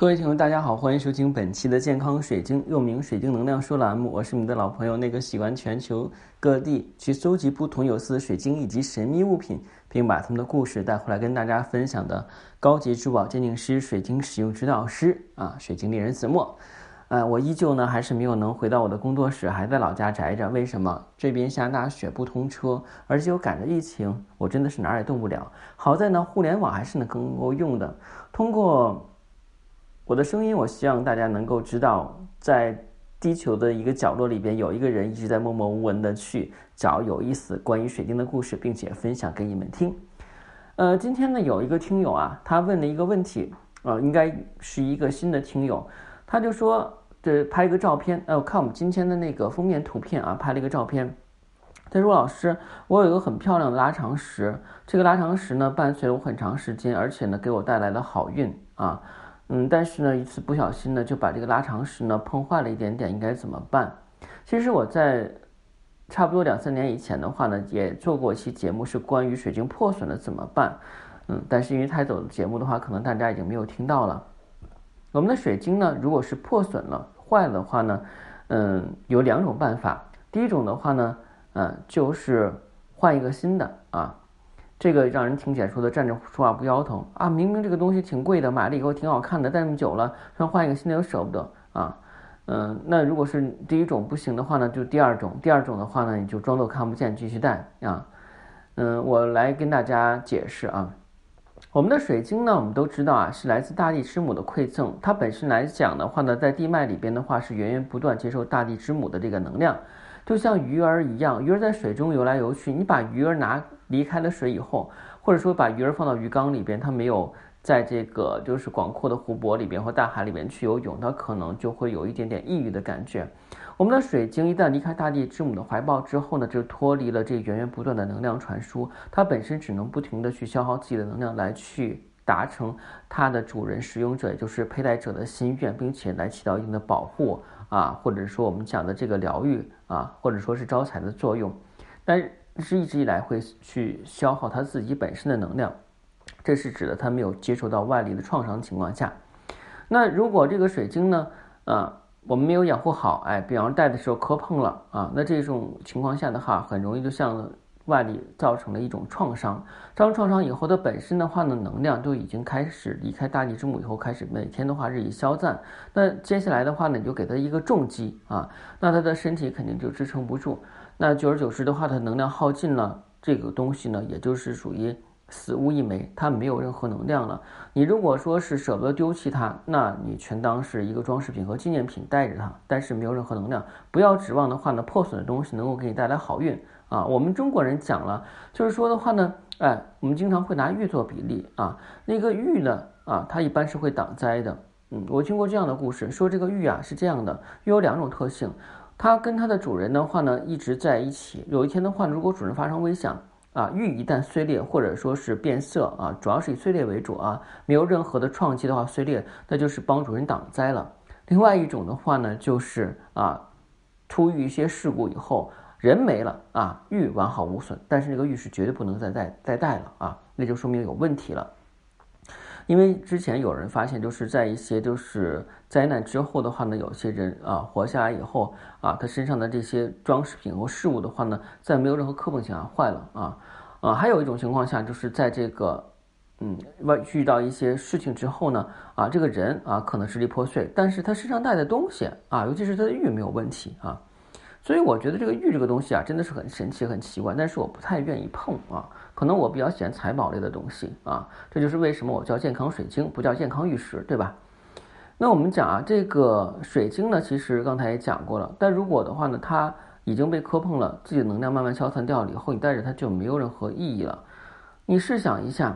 各位听众，大家好，欢迎收听本期的健康水晶，又名水晶能量说栏目。我是你的老朋友，那个喜欢全球各地去搜集不同有色的水晶以及神秘物品，并把他们的故事带回来跟大家分享的高级珠宝鉴定师、水晶使用指导师啊，水晶猎人子墨。呃，我依旧呢还是没有能回到我的工作室，还在老家宅着。为什么？这边下大雪，不通车，而且又赶着疫情，我真的是哪儿也动不了。好在呢，互联网还是能够用的，通过。我的声音，我希望大家能够知道，在地球的一个角落里边，有一个人一直在默默无闻的去找有意思关于水晶的故事，并且分享给你们听。呃，今天呢，有一个听友啊，他问了一个问题，呃，应该是一个新的听友，他就说，这拍一个照片，呃，看我们今天的那个封面图片啊，拍了一个照片。他说：“老师，我有一个很漂亮的拉长石，这个拉长石呢，伴随了我很长时间，而且呢，给我带来了好运啊。”嗯，但是呢，一次不小心呢，就把这个拉长石呢碰坏了一点点，应该怎么办？其实我在差不多两三年以前的话呢，也做过一期节目，是关于水晶破损的怎么办。嗯，但是因为太早的节目的话，可能大家已经没有听到了。我们的水晶呢，如果是破损了、坏了的话呢，嗯，有两种办法。第一种的话呢，嗯，就是换一个新的啊。这个让人听起来说的站着说话不腰疼啊！明明这个东西挺贵的，买了以后挺好看的，戴那么久了，说换一个新的又舍不得啊。嗯，那如果是第一种不行的话呢，就第二种。第二种的话呢，你就装作看不见，继续戴啊。嗯，我来跟大家解释啊。我们的水晶呢，我们都知道啊，是来自大地之母的馈赠。它本身来讲的话呢，在地脉里边的话，是源源不断接受大地之母的这个能量。就像鱼儿一样，鱼儿在水中游来游去。你把鱼儿拿离开了水以后，或者说把鱼儿放到鱼缸里边，它没有在这个就是广阔的湖泊里边或大海里边去游泳，它可能就会有一点点抑郁的感觉。我们的水晶一旦离开大地之母的怀抱之后呢，就脱离了这源源不断的能量传输，它本身只能不停的去消耗自己的能量来去达成它的主人使用者，也就是佩戴者的心愿，并且来起到一定的保护。啊，或者说我们讲的这个疗愈啊，或者说是招财的作用，但是一直以来会去消耗他自己本身的能量，这是指的他没有接受到外力的创伤情况下。那如果这个水晶呢，啊，我们没有养护好，哎，比方戴的时候磕碰了啊，那这种情况下的话，很容易就像。外力造成了一种创伤，造成创伤以后，它本身的话呢，能量就已经开始离开大地之母以后，开始每天的话日益消散。那接下来的话呢，你就给他一个重击啊，那他的身体肯定就支撑不住。那久而久之的话，它能量耗尽了，这个东西呢，也就是属于死物一枚，它没有任何能量了。你如果说是舍不得丢弃它，那你全当是一个装饰品和纪念品带着它，但是没有任何能量。不要指望的话呢，破损的东西能够给你带来好运。啊，我们中国人讲了，就是说的话呢，哎，我们经常会拿玉做比例啊。那个玉呢，啊，它一般是会挡灾的。嗯，我听过这样的故事，说这个玉啊是这样的，玉有两种特性，它跟它的主人的话呢一直在一起。有一天的话，如果主人发生危险啊，玉一旦碎裂或者说是变色啊，主要是以碎裂为主啊，没有任何的创击的话碎裂，那就是帮主人挡灾了。另外一种的话呢，就是啊，出遇一些事故以后。人没了啊，玉完好无损，但是那个玉是绝对不能再戴再戴了啊，那就说明有问题了。因为之前有人发现，就是在一些就是灾难之后的话呢，有些人啊活下来以后啊，他身上的这些装饰品和饰物的话呢，在没有任何磕碰情况下坏了啊啊，还有一种情况下，就是在这个嗯外遇到一些事情之后呢啊，这个人啊可能支离破碎，但是他身上带的东西啊，尤其是他的玉没有问题啊。所以我觉得这个玉这个东西啊，真的是很神奇、很奇怪，但是我不太愿意碰啊。可能我比较喜欢财宝类的东西啊，这就是为什么我叫健康水晶，不叫健康玉石，对吧？那我们讲啊，这个水晶呢，其实刚才也讲过了，但如果的话呢，它已经被磕碰了，自己的能量慢慢消散掉了以后，你带着它就没有任何意义了。你试想一下。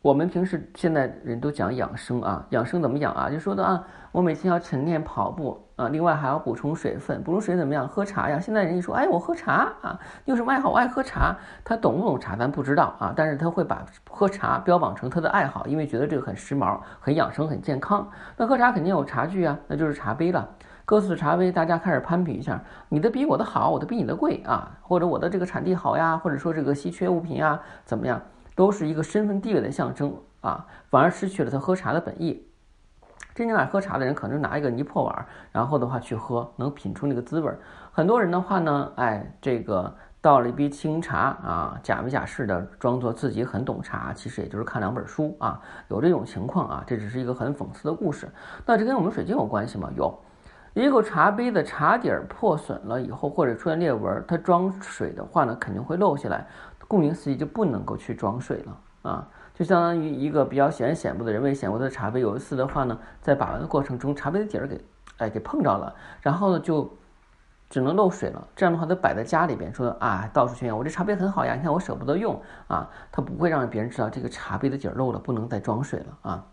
我们平时现在人都讲养生啊，养生怎么养啊？就说的啊，我每天要晨练跑步啊，另外还要补充水分，补充水怎么样？喝茶呀。现在人一说，哎，我喝茶啊，你有什么爱好？我爱喝茶。他懂不懂茶咱不知道啊，但是他会把喝茶标榜成他的爱好，因为觉得这个很时髦、很养生、很健康。那喝茶肯定有茶具啊，那就是茶杯了。各自茶杯，大家开始攀比一下，你的比我的好，我的比你的贵啊，或者我的这个产地好呀，或者说这个稀缺物品呀，怎么样？都是一个身份地位的象征啊，反而失去了他喝茶的本意。真正爱喝茶的人，可能拿一个泥破碗，然后的话去喝，能品出那个滋味儿。很多人的话呢，哎，这个倒了一杯清茶啊，假模假式的装作自己很懂茶，其实也就是看两本书啊，有这种情况啊，这只是一个很讽刺的故事。那这跟我们水晶有关系吗？有，一个茶杯的茶底儿破损了以后，或者出现裂纹，它装水的话呢，肯定会漏下来，顾名思义就不能够去装水了啊。就相当于一个比较显然显目的人为显目的茶杯，有一次的话呢，在把玩的过程中，茶杯的底儿给，哎，给碰着了，然后呢就只能漏水了。这样的话，他摆在家里边，说啊，到处炫耀我这茶杯很好呀，你看我舍不得用啊，他不会让别人知道这个茶杯的底儿漏了，不能再装水了啊。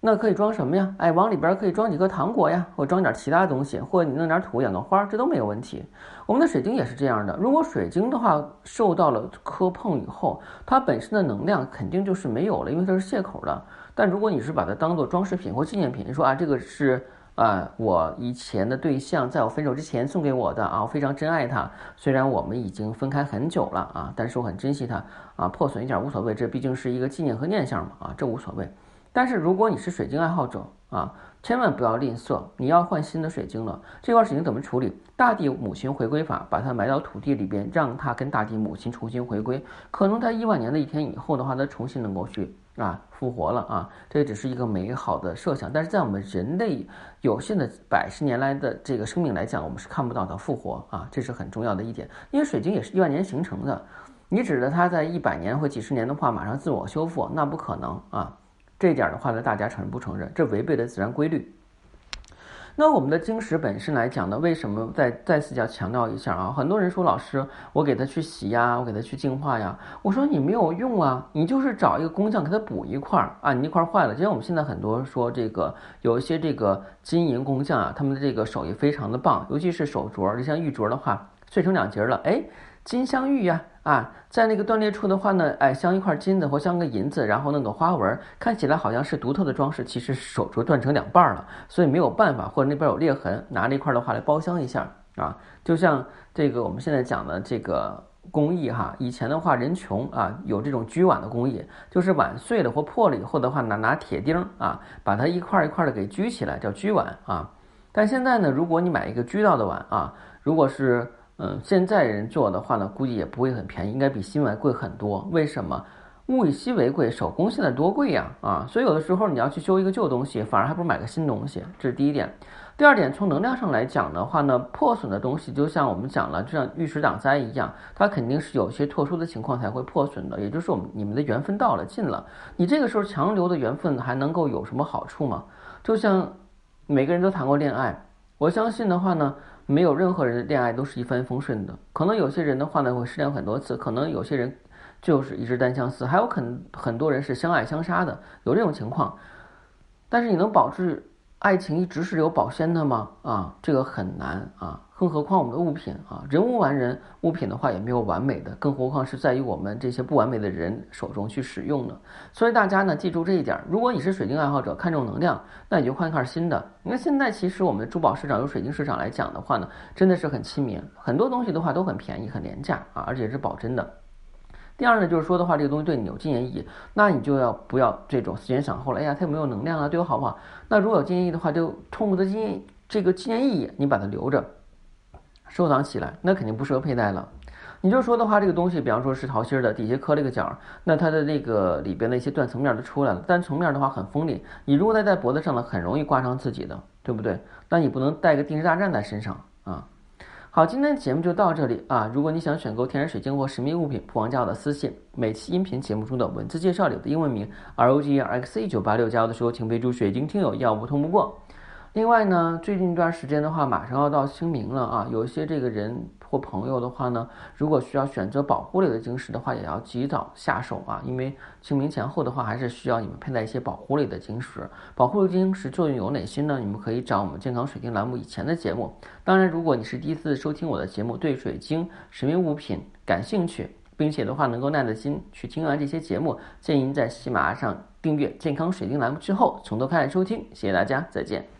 那可以装什么呀？哎，往里边可以装几颗糖果呀，或装点其他东西，或者你弄点土养个花，这都没有问题。我们的水晶也是这样的，如果水晶的话受到了磕碰以后，它本身的能量肯定就是没有了，因为它是泄口的。但如果你是把它当做装饰品或纪念品，说啊，这个是啊我以前的对象在我分手之前送给我的啊，我非常珍爱它。虽然我们已经分开很久了啊，但是我很珍惜它啊，破损一点无所谓，这毕竟是一个纪念和念想嘛啊，这无所谓。但是如果你是水晶爱好者啊，千万不要吝啬，你要换新的水晶了。这块水晶怎么处理？大地母亲回归法，把它埋到土地里边，让它跟大地母亲重新回归。可能在亿万年的一天以后的话，它重新能够去啊复活了啊。这也只是一个美好的设想，但是在我们人类有限的百十年来的这个生命来讲，我们是看不到它复活啊，这是很重要的一点。因为水晶也是亿万年形成的，你指着它在一百年或几十年的话，马上自我修复，那不可能啊。这一点的话呢，大家承认不承认？这违背了自然规律。那我们的晶石本身来讲呢，为什么再再次要强调一下啊？很多人说老师，我给它去洗呀，我给它去净化呀。我说你没有用啊，你就是找一个工匠给它补一块儿啊，你一块儿坏了。就像我们现在很多说这个有一些这个金银工匠啊，他们的这个手艺非常的棒，尤其是手镯，就像玉镯的话，碎成两截了，哎。金镶玉呀，啊在那个断裂处的话呢，哎，镶一块金子或镶个银子，然后弄个花纹，看起来好像是独特的装饰，其实手镯断成两半了，所以没有办法，或者那边有裂痕，拿那块的话来包镶一下啊，就像这个我们现在讲的这个工艺哈，以前的话人穷啊，有这种锔碗的工艺，就是碗碎了或破了以后的话，拿拿铁钉啊，把它一块一块的给锔起来，叫锔碗啊。但现在呢，如果你买一个锔到的碗啊，如果是嗯，现在人做的话呢，估计也不会很便宜，应该比新碗贵很多。为什么？物以稀为贵，手工现在多贵呀！啊，所以有的时候你要去修一个旧东西，反而还不如买个新东西。这是第一点。第二点，从能量上来讲的话呢，破损的东西就像我们讲了，就像玉石挡灾一样，它肯定是有些特殊的情况才会破损的。也就是我们你们的缘分到了，尽了，你这个时候强留的缘分还能够有什么好处吗？就像每个人都谈过恋爱，我相信的话呢。没有任何人的恋爱都是一帆风顺的，可能有些人的话呢会失恋很多次，可能有些人就是一直单相思，还有很很多人是相爱相杀的，有这种情况，但是你能保持。爱情一直是有保鲜的吗？啊，这个很难啊，更何况我们的物品啊，人无完人，物品的话也没有完美的，更何况是在于我们这些不完美的人手中去使用呢？所以大家呢，记住这一点。如果你是水晶爱好者，看重能量，那你就换一块新的。你看现在其实我们的珠宝市场，有水晶市场来讲的话呢，真的是很亲民，很多东西的话都很便宜、很廉价啊，而且是保真的。第二呢，就是说的话，这个东西对你有纪念意义，那你就要不要这种思前想后了？哎呀，它有没有能量啊？对我好不好？那如果有纪念意义的话，就通过的纪念这个纪念意义，你把它留着，收藏起来，那肯定不适合佩戴了。你就说的话，这个东西，比方说是桃心的，底下磕了一个角，那它的那个里边的一些断层面都出来了，单层面的话很锋利，你如果戴在脖子上呢，很容易刮伤自己的，对不对？那你不能带个定时炸弹在身上啊。好，今天的节目就到这里啊！如果你想选购天然水晶或神秘物品，不妨加我的私信。每期音频节目中的文字介绍里的英文名 R O G E R X 一九八六，加我的时候请备注“水晶听友”，要不通不过。另外呢，最近一段时间的话，马上要到清明了啊，有一些这个人。或朋友的话呢，如果需要选择保护类的晶石的话，也要及早下手啊，因为清明前后的话，还是需要你们佩戴一些保护类的晶石。保护类晶石作用有哪些呢？你们可以找我们健康水晶栏目以前的节目。当然，如果你是第一次收听我的节目，对水晶神秘物品感兴趣，并且的话能够耐得心去听完这些节目，建议您在喜马拉上订阅健康水晶栏目之后，从头开始收听。谢谢大家，再见。